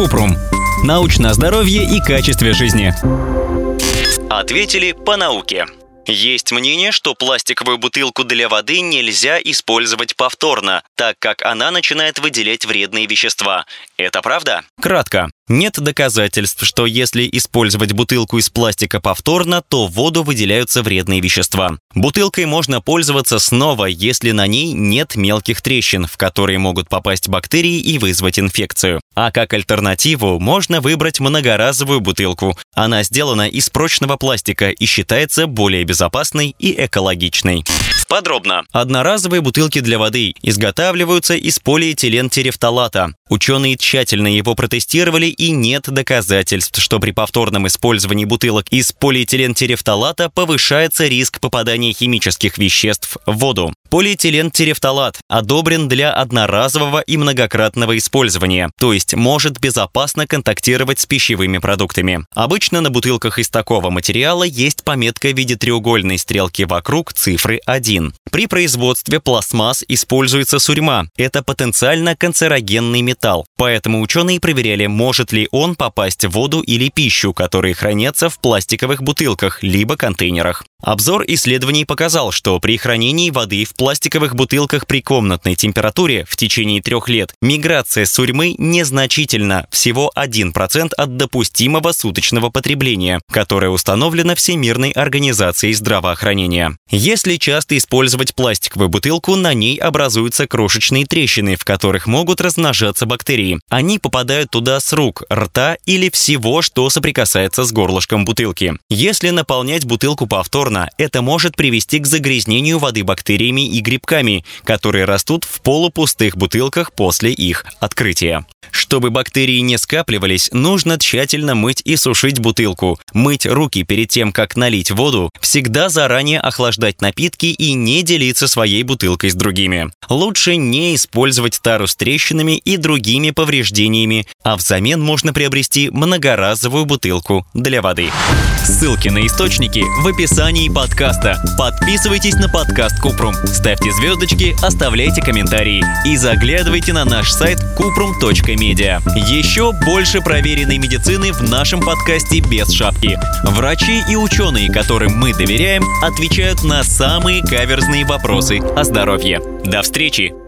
Купрум. Научное здоровье и качестве жизни. Ответили по науке. Есть мнение, что пластиковую бутылку для воды нельзя использовать повторно, так как она начинает выделять вредные вещества. Это правда? Кратко. Нет доказательств, что если использовать бутылку из пластика повторно, то в воду выделяются вредные вещества. Бутылкой можно пользоваться снова, если на ней нет мелких трещин, в которые могут попасть бактерии и вызвать инфекцию. А как альтернативу можно выбрать многоразовую бутылку. Она сделана из прочного пластика и считается более безопасной и экологичной. Подробно. Одноразовые бутылки для воды изготавливаются из полиэтилен-терефталата. Ученые тщательно его протестировали и нет доказательств, что при повторном использовании бутылок из полиэтилен-терефталата повышается риск попадания химических веществ в воду. Полиэтилен-терефталат одобрен для одноразового и многократного использования, то есть может безопасно контактировать с пищевыми продуктами. Обычно на бутылках из такого материала есть пометка в виде треугольной стрелки вокруг цифры 1. При производстве пластмасс используется сурьма. Это потенциально канцерогенный металл. Поэтому ученые проверяли, может ли он попасть в воду или пищу, которые хранятся в пластиковых бутылках либо контейнерах. Обзор исследований показал, что при хранении воды в пластиковых бутылках при комнатной температуре в течение трех лет миграция сурьмы незначительна, всего 1% от допустимого суточного потребления, которое установлено Всемирной организацией здравоохранения. Если часто использовать пластиковую бутылку, на ней образуются крошечные трещины, в которых могут размножаться бактерии. Они попадают туда с рук, рта или всего, что соприкасается с горлышком бутылки. Если наполнять бутылку повторно, это может привести к загрязнению воды бактериями и грибками, которые растут в полупустых бутылках после их открытия. Чтобы бактерии не скапливались, нужно тщательно мыть и сушить бутылку, мыть руки перед тем, как налить воду, всегда заранее охлаждать напитки и не делиться своей бутылкой с другими. Лучше не использовать тару с трещинами и другими повреждениями, а взамен можно приобрести многоразовую бутылку для воды. Ссылки на источники в описании подкаста. Подписывайтесь на подкаст Купрум, ставьте звездочки, оставляйте комментарии и заглядывайте на наш сайт kuprum.me медиа. Еще больше проверенной медицины в нашем подкасте без шапки. Врачи и ученые, которым мы доверяем, отвечают на самые каверзные вопросы о здоровье. До встречи!